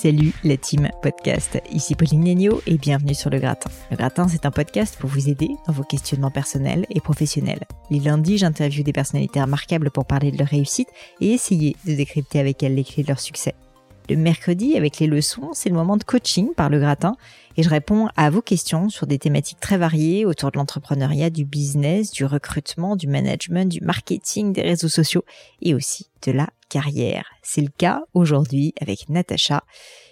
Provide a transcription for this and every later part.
Salut la team podcast, ici Pauline Negno et bienvenue sur Le Gratin. Le Gratin, c'est un podcast pour vous aider dans vos questionnements personnels et professionnels. Les lundis, j'interviewe des personnalités remarquables pour parler de leur réussite et essayer de décrypter avec elles les clés de leur succès. Le mercredi, avec les leçons, c'est le moment de coaching par le gratin et je réponds à vos questions sur des thématiques très variées autour de l'entrepreneuriat, du business, du recrutement, du management, du marketing, des réseaux sociaux et aussi de la carrière. C'est le cas aujourd'hui avec Natacha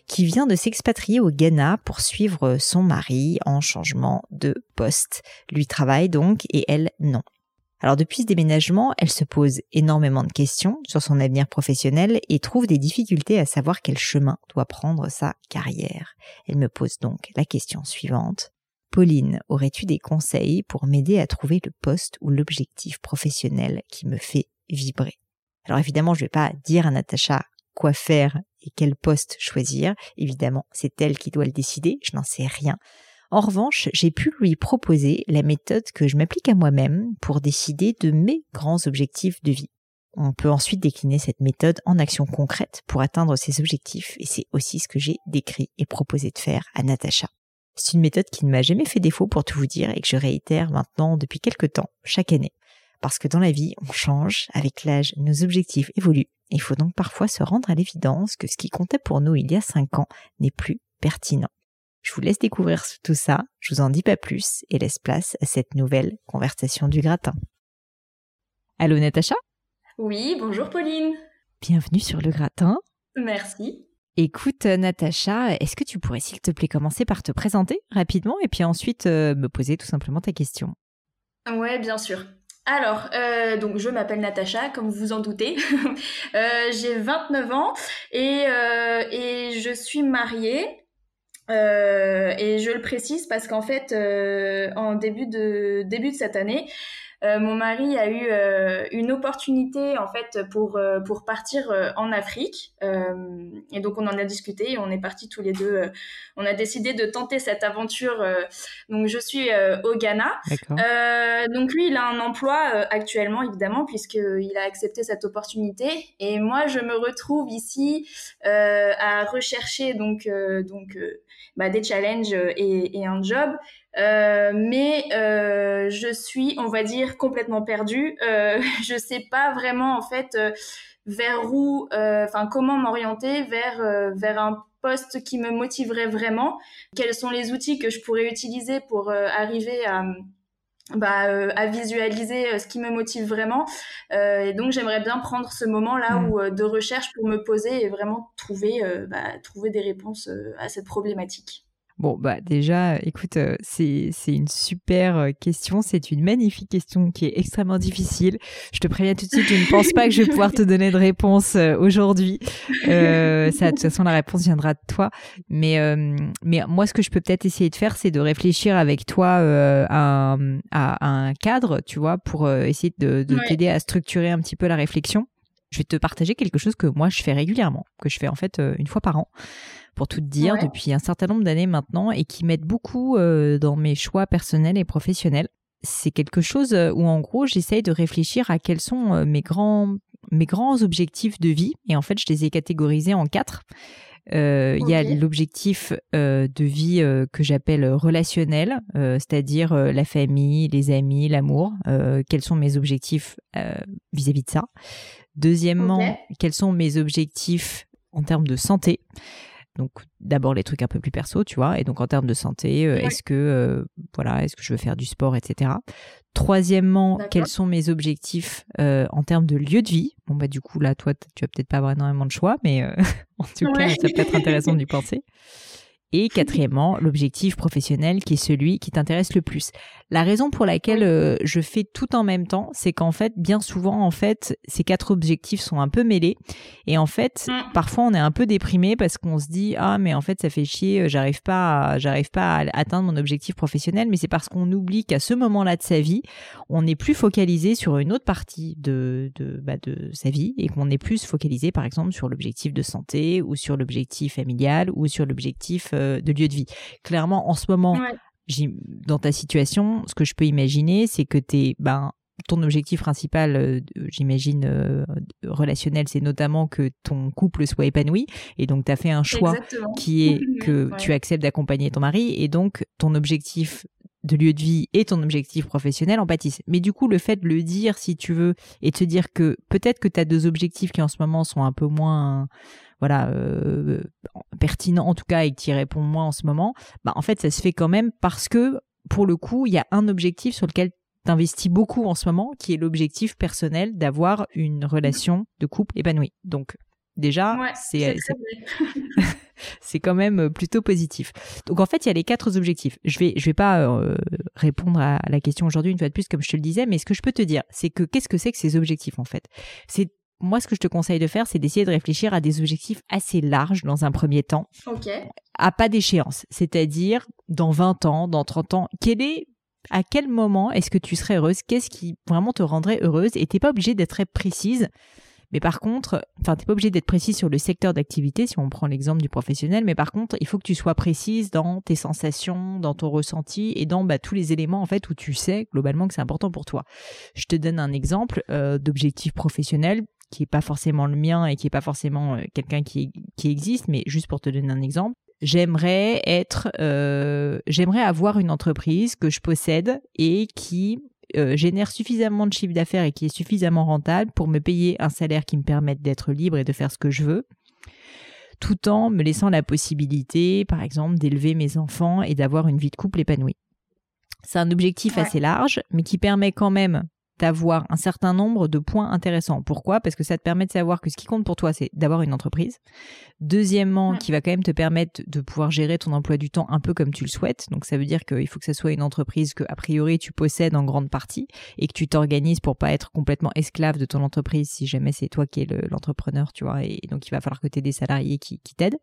qui vient de s'expatrier au Ghana pour suivre son mari en changement de poste. Lui travaille donc et elle non. Alors depuis ce déménagement, elle se pose énormément de questions sur son avenir professionnel et trouve des difficultés à savoir quel chemin doit prendre sa carrière. Elle me pose donc la question suivante. Pauline, aurais-tu des conseils pour m'aider à trouver le poste ou l'objectif professionnel qui me fait vibrer? Alors évidemment, je ne vais pas dire à Natacha quoi faire et quel poste choisir. Évidemment, c'est elle qui doit le décider, je n'en sais rien. En revanche, j'ai pu lui proposer la méthode que je m'applique à moi-même pour décider de mes grands objectifs de vie. On peut ensuite décliner cette méthode en actions concrètes pour atteindre ces objectifs et c'est aussi ce que j'ai décrit et proposé de faire à Natacha. C'est une méthode qui ne m'a jamais fait défaut pour tout vous dire et que je réitère maintenant depuis quelques temps, chaque année. Parce que dans la vie, on change, avec l'âge, nos objectifs évoluent. Il faut donc parfois se rendre à l'évidence que ce qui comptait pour nous il y a cinq ans n'est plus pertinent. Je vous laisse découvrir tout ça, je vous en dis pas plus et laisse place à cette nouvelle conversation du gratin. Allô Natacha? Oui, bonjour Pauline. Bienvenue sur le gratin. Merci. Écoute Natacha, est-ce que tu pourrais s'il te plaît commencer par te présenter rapidement et puis ensuite euh, me poser tout simplement ta question? Ouais, bien sûr. Alors, euh, donc je m'appelle Natacha, comme vous en doutez. euh, J'ai 29 ans et, euh, et je suis mariée. Euh, et je le précise parce qu'en fait, euh, en début de début de cette année, mon mari a eu euh, une opportunité en fait pour euh, pour partir euh, en Afrique et donc on en a discuté et on est partis tous les deux. on a décidé de tenter cette aventure. donc je suis au Ghana. donc lui il a un emploi actuellement évidemment puisqu'il a accepté cette opportunité et moi je me retrouve ici à rechercher donc donc bah, des challenges et, et un job. Euh, mais euh, je suis, on va dire, complètement perdue. Euh, je sais pas vraiment en fait euh, vers où, euh, enfin comment m'orienter vers vers un poste qui me motiverait vraiment. Quels sont les outils que je pourrais utiliser pour arriver à bah, à visualiser ce qui me motive vraiment. et donc j'aimerais bien prendre ce moment-là mmh. où de recherche pour me poser et vraiment trouver bah, trouver des réponses à cette problématique. Bon, bah déjà, écoute, euh, c'est une super euh, question. C'est une magnifique question qui est extrêmement difficile. Je te préviens tout de suite, je ne pense pas que je vais pouvoir te donner de réponse euh, aujourd'hui. Euh, ça, de toute façon, la réponse viendra de toi. Mais, mais moi, ce que je peux peut-être essayer de faire, c'est de réfléchir avec toi à, à, un cadre, tu vois, pour essayer de, de t'aider à structurer un petit peu la réflexion. Je vais te partager quelque chose que moi, je fais régulièrement, que je fais en fait une fois par an pour tout te dire, depuis un certain nombre d'années maintenant, et qui m'aide beaucoup euh, dans mes choix personnels et professionnels. C'est quelque chose euh, où, en gros, j'essaye de réfléchir à quels sont euh, mes grands, mes grands objectifs de vie. Et en fait, je les ai catégorisés en quatre. Euh, il y a l'objectif euh, de vie euh, que j'appelle relationnel, c'est-à-dire la famille, les amis, l'amour. quels sont mes objectifs vis-à-vis de ça? Deuxièmement, quels sont mes objectifs en termes de santé? Donc d'abord les trucs un peu plus perso, tu vois. Et donc en termes de santé, est-ce que voilà, est-ce que je veux faire du sport, etc. Troisièmement, quels sont mes objectifs en termes de lieu de vie? Bon bah du coup là, toi, tu vas peut-être pas avoir énormément de choix, mais en tout cas, ça peut être intéressant d'y penser. Et quatrièmement, l'objectif professionnel qui est celui qui t'intéresse le plus. La raison pour laquelle euh, je fais tout en même temps, c'est qu'en fait, bien souvent, en fait, ces quatre objectifs sont un peu mêlés. Et en fait, mm. parfois, on est un peu déprimé parce qu'on se dit ah mais en fait, ça fait chier, euh, j'arrive pas, j'arrive pas à atteindre mon objectif professionnel. Mais c'est parce qu'on oublie qu'à ce moment-là de sa vie, on n'est plus focalisé sur une autre partie de de, bah, de sa vie et qu'on est plus focalisé, par exemple, sur l'objectif de santé ou sur l'objectif familial ou sur l'objectif euh, de lieu de vie. Clairement, en ce moment, dans ta situation, ce que je peux imaginer, c'est que tu ben, ton objectif principal, euh, j'imagine, euh, relationnel, c'est notamment que ton couple soit épanoui. Et donc, tu as fait un choix qui est que tu acceptes d'accompagner ton mari. Et donc, ton objectif de lieu de vie et ton objectif professionnel en pâtissent. Mais du coup, le fait de le dire, si tu veux, et de te dire que peut-être que tu as deux objectifs qui en ce moment sont un peu moins voilà euh, pertinent en tout cas et qui répond moins en ce moment, bah en fait ça se fait quand même parce que pour le coup il y a un objectif sur lequel t'investis beaucoup en ce moment qui est l'objectif personnel d'avoir une relation de couple épanouie. Donc déjà c'est c'est quand même plutôt positif. Donc en fait, il y a les quatre objectifs. Je vais je vais pas euh, répondre à la question aujourd'hui une fois de plus comme je te le disais, mais ce que je peux te dire, c'est que qu'est-ce que c'est que ces objectifs en fait? C'est moi, ce que je te conseille de faire, c'est d'essayer de réfléchir à des objectifs assez larges dans un premier temps. À pas d'échéance. C'est-à-dire, dans 20 ans, dans 30 ans, quel est, à quel moment est-ce que tu serais heureuse? Qu'est-ce qui vraiment te rendrait heureuse? Et t'es pas obligé d'être très précise. Mais par contre, enfin, t'es pas obligé d'être précis sur le secteur d'activité, si on prend l'exemple du professionnel, mais par contre, il faut que tu sois précise dans tes sensations, dans ton ressenti et dans bah, tous les éléments en fait où tu sais globalement que c'est important pour toi. Je te donne un exemple euh, d'objectif professionnel qui est pas forcément le mien et qui est pas forcément euh, quelqu'un qui, qui existe, mais juste pour te donner un exemple, j'aimerais être, euh, j'aimerais avoir une entreprise que je possède et qui euh, génère suffisamment de chiffre d'affaires et qui est suffisamment rentable pour me payer un salaire qui me permette d'être libre et de faire ce que je veux, tout en me laissant la possibilité, par exemple, d'élever mes enfants et d'avoir une vie de couple épanouie. C'est un objectif assez large, mais qui permet quand même d'avoir un certain nombre de points intéressants. Pourquoi? Parce que ça te permet de savoir que ce qui compte pour toi, c'est d'avoir une entreprise. Deuxièmement, qui va quand même te permettre de pouvoir gérer ton emploi du temps un peu comme tu le souhaites. Donc ça veut dire qu'il faut que ça soit une entreprise que a priori tu possèdes en grande partie et que tu t'organises pour pas être complètement esclave de ton entreprise si jamais c'est toi qui es l'entrepreneur, tu vois. Et donc il va falloir que tu aies des salariés qui, qui t'aident.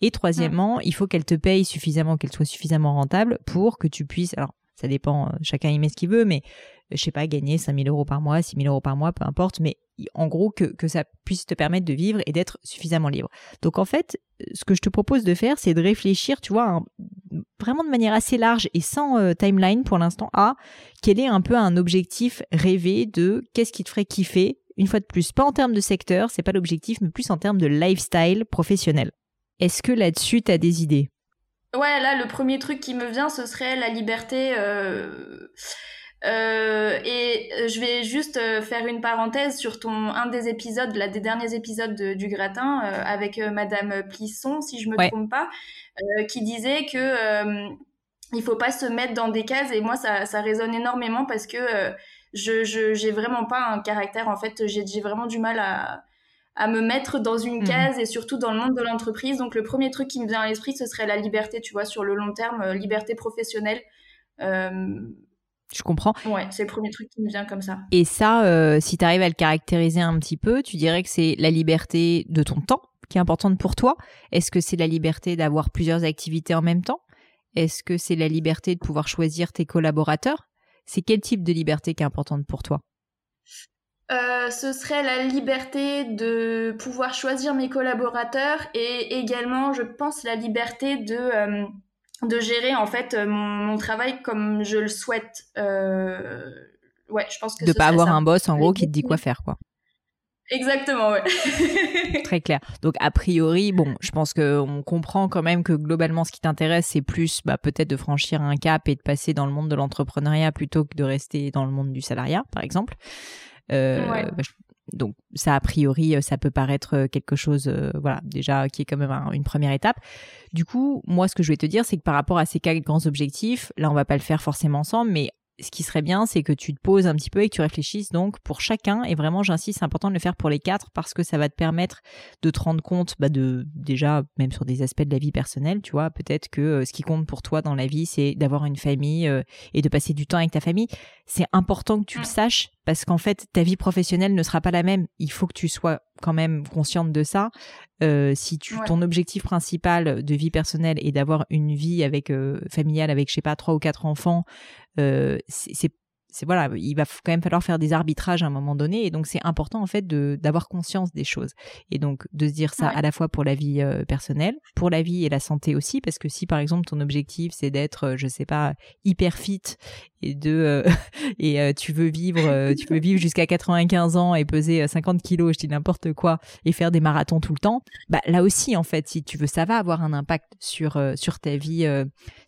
Et troisièmement, il faut qu'elle te paye suffisamment, qu'elle soit suffisamment rentable pour que tu puisses. Alors ça dépend, chacun y met ce qu'il veut, mais je sais pas, gagner 5000 euros par mois, 6000 euros par mois, peu importe, mais en gros que, que ça puisse te permettre de vivre et d'être suffisamment libre. Donc en fait, ce que je te propose de faire, c'est de réfléchir, tu vois, vraiment de manière assez large et sans euh, timeline pour l'instant, à quel est un peu un objectif rêvé de qu'est-ce qui te ferait kiffer, une fois de plus, pas en termes de secteur, c'est pas l'objectif, mais plus en termes de lifestyle professionnel. Est-ce que là-dessus, tu as des idées? Ouais, là, le premier truc qui me vient, ce serait la liberté. Euh euh, et euh, je vais juste faire une parenthèse sur ton un des épisodes, là, des derniers épisodes du gratin avec Madame Plisson, si je me trompe pas, qui disait que il faut pas se mettre dans des cases. Et moi, ça, ça résonne énormément parce que je j'ai vraiment pas un caractère. En fait, j'ai vraiment du mal à à me mettre dans une mmh. case et surtout dans le monde de l'entreprise. Donc le premier truc qui me vient à l'esprit, ce serait la liberté, tu vois, sur le long terme, liberté professionnelle. Euh, je comprends. Ouais, c'est le premier truc qui me vient comme ça. Et ça, euh, si tu arrives à le caractériser un petit peu, tu dirais que c'est la liberté de ton temps qui est importante pour toi Est-ce que c'est la liberté d'avoir plusieurs activités en même temps? Est-ce que c'est la liberté de pouvoir choisir tes collaborateurs? C'est quel type de liberté qui est importante pour toi? Euh, ce serait la liberté de pouvoir choisir mes collaborateurs et également, je pense, la liberté de euh, de gérer en fait euh, mon, travail comme je le souhaite. Euh, ouais, je pense que de pas avoir un boss en gros qui te dit quoi faire quoi. Exactement, ouais. Très clair. Donc a priori, bon, je pense qu'on comprend quand même que globalement, ce qui t'intéresse, c'est plus bah, peut-être de franchir un cap et de passer dans le monde de l'entrepreneuriat plutôt que de rester dans le monde du salariat, par exemple. Euh, bah, donc ça, a priori, ça peut paraître quelque chose, euh, voilà, déjà qui est quand même une première étape. Du coup, moi, ce que je vais te dire, c'est que par rapport à ces quatre grands objectifs, là, on va pas le faire forcément ensemble, mais ce qui serait bien, c'est que tu te poses un petit peu et que tu réfléchisses donc pour chacun. Et vraiment, j'insiste, c'est important de le faire pour les quatre parce que ça va te permettre de te rendre compte, bah de déjà même sur des aspects de la vie personnelle, tu vois, peut-être que euh, ce qui compte pour toi dans la vie, c'est d'avoir une famille euh, et de passer du temps avec ta famille. C'est important que tu le saches parce qu'en fait, ta vie professionnelle ne sera pas la même. Il faut que tu sois quand même consciente de ça. Euh, si tu, ton objectif principal de vie personnelle est d'avoir une vie avec familiale avec je sais pas trois ou quatre enfants, euh, c'est c'est voilà, il va quand même falloir faire des arbitrages à un moment donné, et donc c'est important en fait de d'avoir conscience des choses, et donc de se dire ça à la fois pour la vie euh, personnelle, pour la vie et la santé aussi, parce que si par exemple ton objectif c'est d'être, euh, je sais pas, hyper fit et de euh, et tu veux vivre, tu veux vivre jusqu'à 95 ans et peser 50 kilos, je dis n'importe quoi, et faire des marathons tout le temps, bah là aussi en fait, si tu veux, ça va avoir un impact sur sur ta vie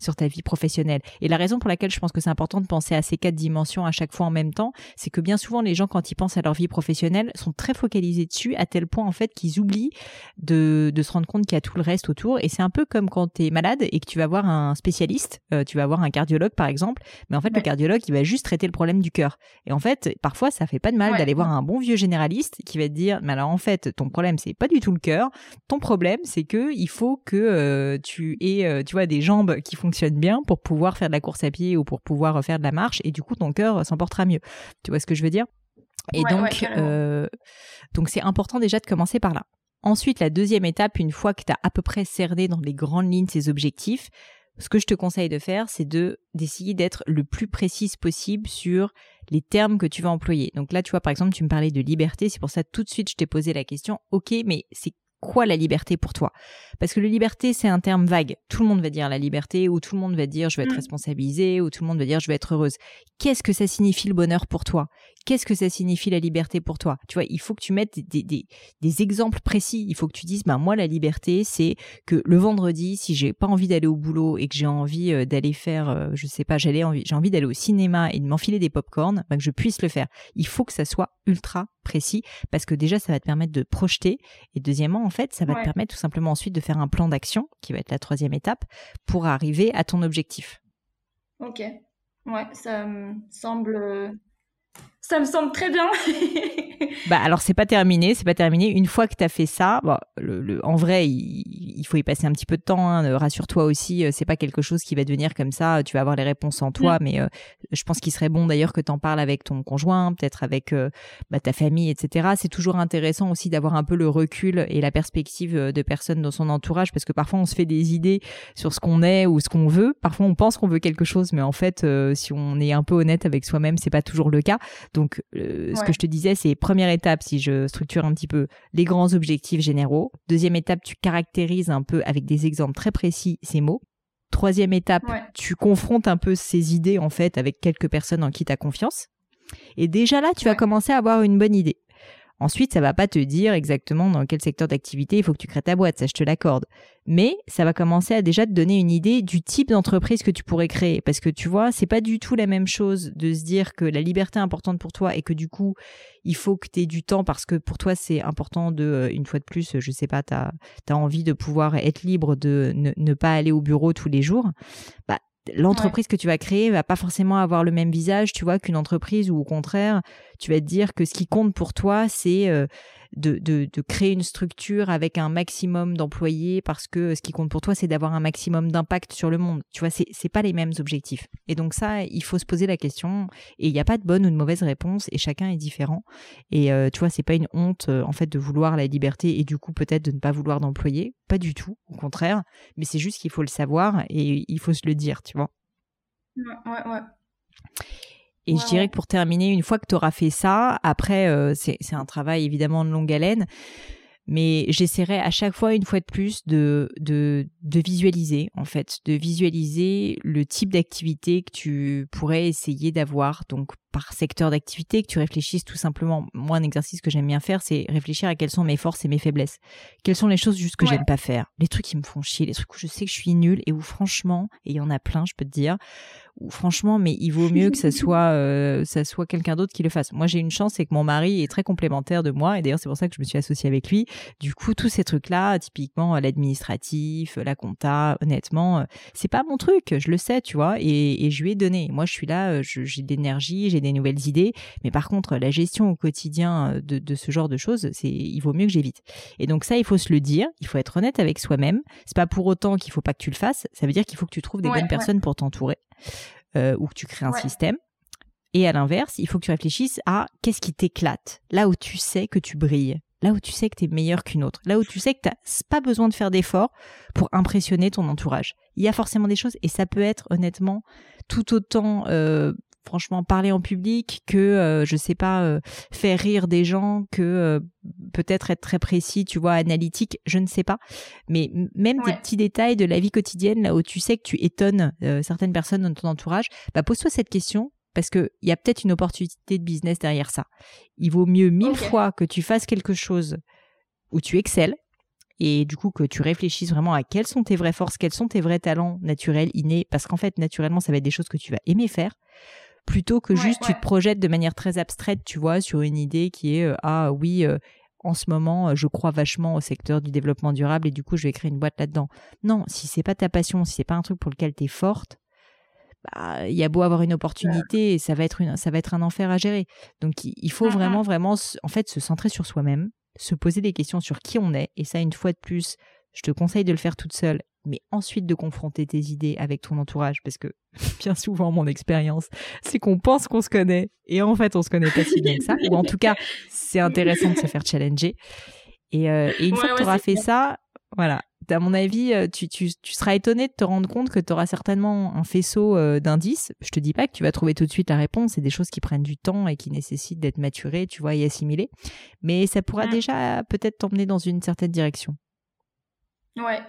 sur ta vie professionnelle. Et la raison pour laquelle je pense que c'est important de penser à ces quatre dimensions à chaque fois en même temps, c'est que bien souvent les gens quand ils pensent à leur vie professionnelle sont très focalisés dessus à tel point en fait qu'ils oublient de, se rendre compte qu'il y a tout le reste autour. Et c'est un peu comme quand tu es malade et que tu vas voir un spécialiste, euh, tu vas voir un cardiologue par exemple, mais en fait le cardiologue il va juste traiter le problème du cœur. Et en fait parfois ça fait pas de mal d'aller voir un bon vieux généraliste qui va te dire mais alors en fait ton problème c'est pas du tout le cœur, ton problème c'est que il faut que euh, tu aies euh, tu vois des jambes qui fonctionnent bien pour pouvoir faire de la course à pied ou pour pouvoir faire de la marche et du coup ton cœur s'en portera mieux. Tu vois ce que je veux dire? Et donc, euh, donc c'est important déjà de commencer par là. Ensuite, la deuxième étape, une fois que tu as à peu près cerné dans les grandes lignes ces objectifs, ce que je te conseille de faire, c'est de d'essayer d'être le plus précise possible sur les termes que tu vas employer. Donc là, tu vois, par exemple, tu me parlais de liberté, c'est pour ça tout de suite je t'ai posé la question, ok, mais c'est quoi la liberté pour toi? Parce que la liberté, c'est un terme vague. Tout le monde va dire la liberté, ou tout le monde va dire je vais être mmh. responsabilisé, ou tout le monde va dire je vais être heureuse. Qu'est-ce que ça signifie le bonheur pour toi? Qu'est-ce que ça signifie la liberté pour toi? Tu vois, il faut que tu mettes des, des, des, exemples précis. Il faut que tu dises, ben moi la liberté, c'est que le vendredi, si j'ai pas envie d'aller au boulot et que j'ai envie euh, d'aller faire, euh, je sais pas, j'ai envie d'aller au cinéma et de m'enfiler des pop-corn, ben que je puisse le faire. Il faut que ça soit ultra précis parce que déjà ça va te permettre de projeter et deuxièmement en fait ça va te permettre tout simplement ensuite de faire un plan d'action qui va être la troisième étape pour arriver à ton objectif. Ok, ouais, ça me semble ça me semble très bien. bah alors c'est pas terminé, c'est pas terminé. Une fois que tu as fait ça, le, en vrai, il, faut y passer un petit peu de temps. Hein. Rassure-toi aussi, euh, c'est pas quelque chose qui va devenir comme ça. Tu vas avoir les réponses en toi, mm. mais euh, je pense qu'il serait bon d'ailleurs que tu en parles avec ton conjoint, peut-être avec euh, bah, ta famille, etc. C'est toujours intéressant aussi d'avoir un peu le recul et la perspective de personnes dans son entourage, parce que parfois on se fait des idées sur ce qu'on est ou ce qu'on veut. Parfois on pense qu'on veut quelque chose, mais en fait, si on est un peu honnête avec soi-même, c'est pas toujours le cas. Donc, euh, ce que je te disais, c'est première étape, si je structure un petit peu les grands objectifs généraux. Deuxième étape, tu caractérises un peu avec des exemples très précis ces mots. Troisième étape, tu confrontes un peu ces idées en fait avec quelques personnes en qui tu as confiance. Et déjà là, tu vas commencer à avoir une bonne idée. Ensuite, ça va pas te dire exactement dans quel secteur d'activité il faut que tu crées ta boîte, ça je te l'accorde. Mais ça va commencer à déjà te donner une idée du type d'entreprise que tu pourrais créer. Parce que tu vois, c'est pas du tout la même chose de se dire que la liberté est importante pour toi et que du coup, il faut que tu aies du temps parce que pour toi, c'est important de, euh, une fois de plus, je sais pas, tu as, envie de pouvoir être libre de ne, pas aller au bureau tous les jours. Bah, l'entreprise que tu vas créer va pas forcément avoir le même visage, tu vois, qu'une entreprise où au contraire, tu vas te dire que ce qui compte pour toi, c'est euh, de, de, créer une structure avec un maximum d'employés parce que ce qui compte pour toi, c'est d'avoir un maximum d'impact sur le monde. Tu vois, c'est, c'est pas les mêmes objectifs. Et donc ça, il faut se poser la question et il n'y a pas de bonne ou de mauvaise réponse et chacun est différent. Et euh, tu vois, c'est pas une honte euh, en fait de vouloir la liberté et du coup peut-être de ne pas vouloir d'employés. Pas du tout, au contraire. Mais c'est juste qu'il faut le savoir et il faut se le dire, tu vois. Ouais, ouais, ouais. Et je dirais que pour terminer, une fois que tu auras fait ça, après, euh, c'est un travail évidemment de longue haleine. mais j'essaierai à chaque fois, une fois de plus, de, de, de visualiser, en fait, de visualiser le type d'activité que tu pourrais essayer d'avoir. Donc, par secteur d'activité, que tu réfléchisses tout simplement. Moi, un exercice que j'aime bien faire, c'est réfléchir à quelles sont mes forces et mes faiblesses. Quelles sont les choses juste que j'aime pas faire? Les trucs qui me font chier, les trucs où je sais que je suis nulle et où franchement, et il y en a plein, je peux te dire, franchement, mais il vaut mieux que ça soit, euh, ça soit quelqu'un d'autre qui le fasse. Moi, j'ai une chance, c'est que mon mari est très complémentaire de moi, et d'ailleurs, c'est pour ça que je me suis associée avec lui. Du coup, tous ces trucs-là, typiquement l'administratif, la compta, honnêtement, euh, c'est pas mon truc, je le sais, tu vois, et, je lui ai donné. Moi, je suis là, euh, j'ai de l'énergie, j'ai des nouvelles idées, mais par contre, la gestion au quotidien de, de ce genre de choses, c'est, il vaut mieux que j'évite. Et donc ça, il faut se le dire, il faut être honnête avec soi-même. C'est pas pour autant qu'il faut pas que tu le fasses. Ça veut dire qu'il faut que tu trouves des bonnes personnes pour t'entourer. Euh, ou que tu crées un système. Et à l'inverse, il faut que tu réfléchisses à qu'est-ce qui t'éclate, là où tu sais que tu brilles, là où tu sais que tu es meilleur qu'une autre, là où tu sais que tu n'as pas besoin de faire d'efforts pour impressionner ton entourage. Il y a forcément des choses, et ça peut être honnêtement tout autant euh, franchement parler en public que euh, je sais pas euh, faire rire des gens que euh, peut-être être très précis tu vois analytique je ne sais pas. Mais même des petits détails de la vie quotidienne là où tu sais que tu étonnes certaines personnes dans ton entourage bah pose-toi cette question parce qu'il y a peut-être une opportunité de business derrière ça. Il vaut mieux mille fois que tu fasses quelque chose où tu excelles et du coup que tu réfléchisses vraiment à quelles sont tes vraies forces, quels sont tes vrais talents naturels, innés, parce qu'en fait, naturellement, ça va être des choses que tu vas aimer faire, plutôt que juste tu te projettes de manière très abstraite, tu vois, sur une idée qui est euh, ah oui, euh, en ce moment, euh, je crois vachement au secteur du développement durable et du coup, je vais créer une boîte là-dedans. Non, si c'est pas ta passion, si c'est pas un truc pour lequel tu es forte, bah, il y a beau avoir une opportunité, et ça va être une, ça va être un enfer à gérer. Donc il faut vraiment vraiment en fait se centrer sur soi-même, se poser des questions sur qui on est et ça une fois de plus, je te conseille de le faire toute seule mais ensuite de confronter tes idées avec ton entourage, parce que bien souvent, mon expérience, c'est qu'on pense qu'on se connaît, et en fait, on se connaît pas si bien que ça, ou en tout cas, c'est intéressant de se faire challenger. Et, euh, une fois que tu auras fait ça, voilà, à mon avis, euh, tu, tu, seras étonné de te rendre compte que tu auras certainement un faisceau euh, d'indices. Je te dis pas que tu vas trouver tout de suite la réponse, c'est des choses qui prennent du temps et qui nécessitent d'être maturées, tu vois, et assimilées. Mais ça pourra déjà peut-être t'emmener dans une certaine direction. Ouais,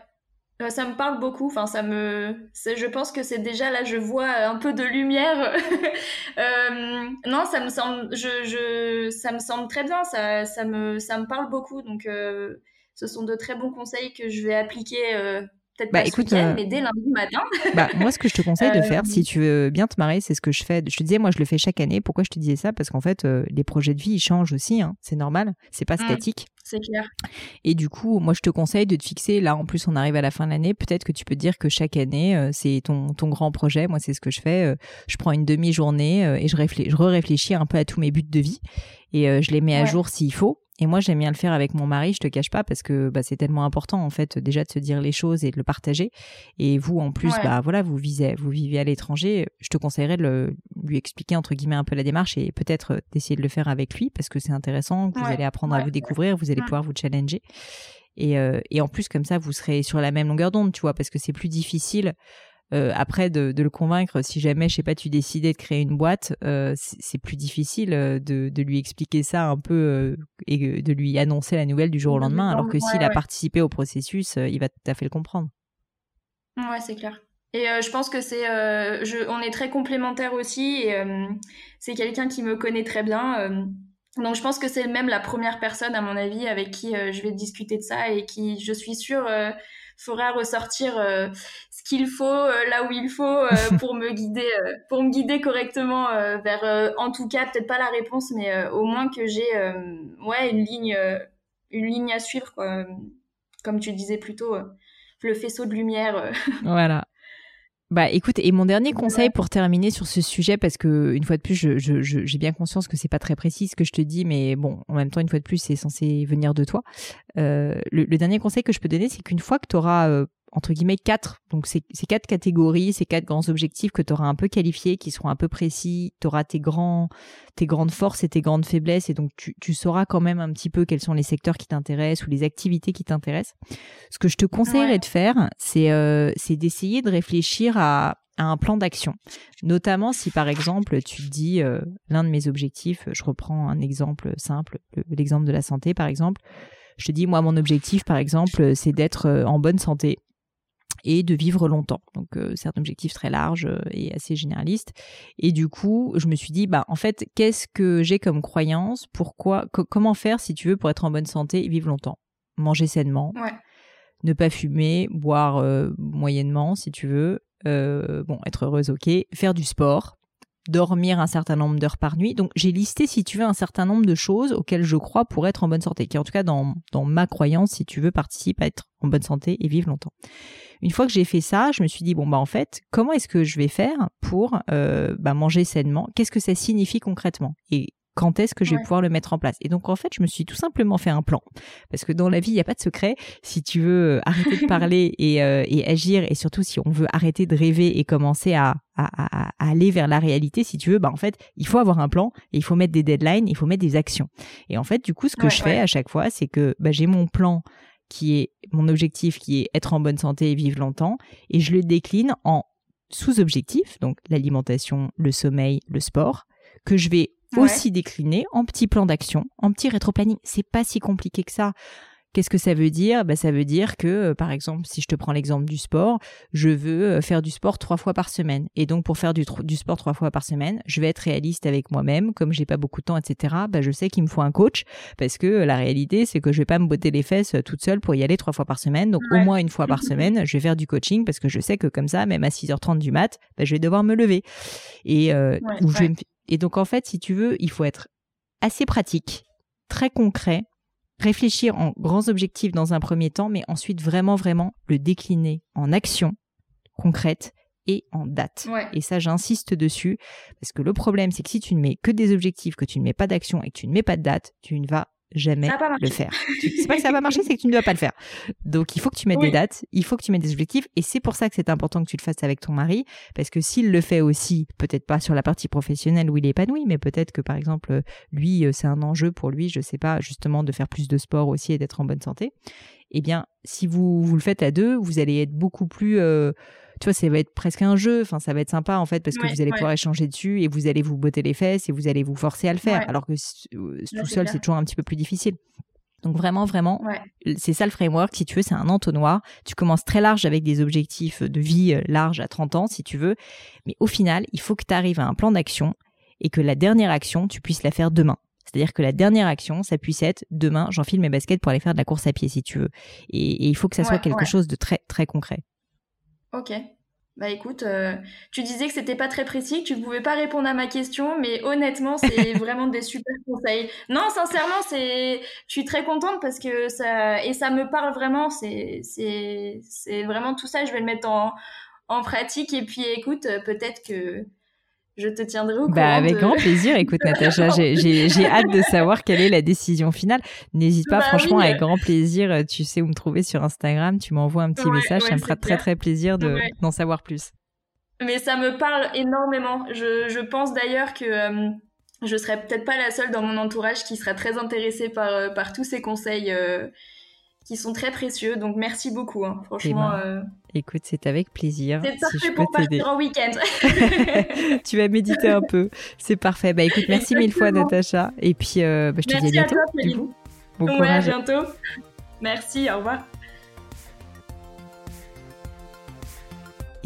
euh, ça me parle beaucoup. Enfin, ça me, je pense que c'est déjà là, je vois un peu de lumière. euh, non, ça me semble, je, je, ça me semble très bien. Ça, ça me, ça me parle beaucoup. Donc, euh, ce sont de très bons conseils que je vais appliquer euh, peut-être bah, pas écoute, euh, mais dès lundi matin. bah, moi, ce que je te conseille de faire, si tu veux bien te marrer, c'est ce que je fais. Je te disais, moi, je le fais chaque année. Pourquoi je te disais ça? Parce qu'en fait, euh, les projets de vie, ils changent aussi. Hein. C'est normal. C'est pas mmh, statique. c'est clair. Et du coup, moi, je te conseille de te fixer. Là, en plus, on arrive à la fin de l'année. Peut-être que tu peux te dire que chaque année, euh, c'est ton, ton grand projet. Moi, c'est ce que je fais. je prends une demi-journée et je, je réfléchis un peu à tous mes buts de vie et je les mets à jour s'il faut. Et moi, j'aime bien le faire avec mon mari, je te cache pas, parce que bah, c'est tellement important, en fait, déjà de se dire les choses et de le partager. Et vous, en plus, bah voilà, vous, visez, vous vivez à l'étranger. Je te conseillerais de lui expliquer, entre guillemets, un peu la démarche et peut-être d'essayer de le faire avec lui, parce que c'est intéressant, vous allez apprendre à vous découvrir, vous allez pouvoir vous challenger. Et, euh, et en plus, comme ça, vous serez sur la même longueur d'onde, tu vois, parce que c'est plus difficile euh, après de, le convaincre si jamais je sais pas tu décidais de créer une boîte euh, c'est plus difficile euh, de, lui expliquer ça un peu et de lui annoncer la nouvelle du jour au lendemain alors que s'il a participé au processus il va tout à fait le comprendre. Ouais c'est clair. Et je pense que c'est on est très complémentaires aussi et c'est quelqu'un qui me connaît très bien donc je pense que c'est même la première personne à mon avis avec qui je vais discuter de ça et qui je suis sûre fera ressortir euh, qu'il faut euh, là où il faut euh, pour me guider pour me guider correctement vers en tout cas peut-être pas la réponse mais au moins que j'ai ouais une ligne une ligne à suivre quoi comme tu disais plutôt le faisceau de lumière voilà. Bah écoute, et mon dernier conseil pour terminer sur ce sujet, parce que une fois de plus, j'ai je, je, bien conscience que c'est pas très précis ce que je te dis, mais bon, en même temps, une fois de plus, c'est censé venir de toi. Euh, le, le, dernier conseil que je peux donner, c'est qu'une fois que tu auras euh, entre guillemets quatre. Donc c'est quatre catégories, ces quatre grands objectifs que tu auras un peu qualifiés, qui seront un peu précis. Tu auras tes grands, tes grandes forces et tes grandes faiblesses, et donc tu, tu sauras quand même un petit peu quels sont les secteurs qui t'intéressent ou les activités qui t'intéressent. Ce que je te conseillerais de faire, c'est euh, c'est d'essayer de réfléchir à, à un plan d'action. Notamment si par exemple tu te dis euh, l'un de mes objectifs, je reprends un exemple simple, l'exemple de la santé par exemple Je te dis, moi, mon objectif, par exemple, c'est d'être en bonne santé et de vivre longtemps. Donc euh, c'est un objectif très large euh, et assez généraliste. Et du coup, je me suis dit, bah en fait, qu'est-ce que j'ai comme croyance? Pourquoi Comment faire si tu veux pour être en bonne santé et vivre longtemps? Manger sainement, ne pas fumer, boire euh, moyennement si tu veux. bon, être heureuse, ok. Faire du sport, dormir un certain nombre d'heures par nuit. Donc j'ai listé, si tu veux, un certain nombre de choses auxquelles je crois pour être en bonne santé, qui en tout cas dans, dans ma croyance, si tu veux, participe à être en bonne santé et vivre longtemps. Une fois que j'ai fait ça, je me suis dit, bon, bah en fait, comment est-ce que je vais faire pour euh, bah, manger sainement? Qu'est-ce que ça signifie concrètement? Et quand est-ce que je vais pouvoir le mettre en place? Et donc en fait, je me suis tout simplement fait un plan. Parce que dans la vie, il n'y a pas de secret. Si tu veux euh, arrêter de parler euh, et, agir, et surtout si on veut arrêter de rêver et commencer à, aller vers la réalité, si tu veux, bah en fait, il faut avoir un plan et il faut mettre des deadlines, il faut mettre des actions. Et en fait, du coup, ce que je fais à chaque fois, c'est que bah, j'ai mon plan qui est mon objectif, qui est être en bonne santé et vivre longtemps, et je le décline en sous-objectifs, donc l'alimentation, le sommeil, le sport, que je vais aussi décliner en petits plans d'action, en petits rétro-planning. C'est pas si compliqué que ça. Qu'est-ce que ça veut dire? Bah, Ça veut dire que, euh, par exemple, si je te prends l'exemple du sport, je veux euh, faire du sport trois fois par semaine. Et donc, pour faire du, sport trois fois par semaine, je vais être réaliste avec moi-même. Comme j'ai pas beaucoup de temps, etc., bah, je sais qu'il me faut un coach parce que la réalité, c'est que je vais pas me botter les fesses euh, toute seule pour y aller trois fois par semaine. Donc, au moins une fois par semaine, je vais faire du coaching parce que je sais que comme ça, même à 6h30 du mat, bah, je vais devoir me lever. Et, et donc, en fait, si tu veux, il faut être assez pratique, très concret, réfléchir en grands objectifs dans un premier temps, mais ensuite vraiment, vraiment le décliner en action concrète et en date. Et ça, j'insiste dessus, parce que le problème, c'est que si tu ne mets que des objectifs, que tu ne mets pas d'action et que tu ne mets pas de date, tu ne vas jamais le faire. C'est pas que ça va marcher, c'est que tu ne dois pas le faire. Donc il faut que tu mettes des dates, il faut que tu mettes des objectifs, et c'est pour ça que c'est important que tu le fasses avec ton mari, parce que s'il le fait aussi, peut-être pas sur la partie professionnelle où il est épanoui, mais peut-être que par exemple lui, euh, c'est un enjeu pour lui, je sais pas, justement de faire plus de sport aussi et d'être en bonne santé. Eh bien, si vous vous le faites à deux, vous allez être beaucoup plus euh, tu vois, ça va être presque un jeu. Enfin, ça va être sympa en fait parce que vous allez pouvoir échanger dessus et vous allez vous botter les fesses et vous allez vous forcer à le faire. Alors que euh, tout seul, c'est toujours un petit peu plus difficile. Donc vraiment, vraiment, c'est ça le framework. Si tu veux, c'est un entonnoir. Tu commences très large avec des objectifs de vie euh, large à 30 ans, si tu veux. Mais au final, il faut que tu arrives à un plan d'action et que la dernière action, tu puisses la faire demain. C'est-à-dire que la dernière action, ça puisse être demain, j'enfile mes baskets pour aller faire de la course à pied, si tu veux. Et, il faut que ça soit quelque chose de très, très concret. Ok. Bah écoute, euh, tu disais que c'était pas très précis, que tu pouvais pas répondre à ma question, mais honnêtement, c'est vraiment des super conseils. Non, sincèrement, c'est, je suis très contente parce que ça et ça me parle vraiment. C'est, c'est, c'est vraiment tout ça. Je vais le mettre en, en pratique et puis écoute, peut-être que je te tiendrai au bah, courant. Bah, avec grand plaisir. Écoute, Natacha, j'ai hâte de savoir quelle est la décision finale. N'hésite pas, bah franchement, avec grand plaisir. Tu sais où me trouver sur Instagram. Tu m'envoies un petit message. ça me fera très, très plaisir d'en savoir plus. Mais ça me parle énormément. Je, je pense d'ailleurs que euh, je serais peut-être pas la seule dans mon entourage qui sera très intéressée par, euh, par tous ces conseils. Euh, qui sont très précieux. Donc merci beaucoup, hein. franchement. Eh ben, euh, écoute, c'est avec plaisir. C'est parfait pour partir en week-end. tu vas méditer un peu. C'est parfait. Bah écoute, merci mille fois Natacha. Et puis euh, bah, je te dis à bientôt. À toi, Bon courage. à bientôt. Merci, au revoir.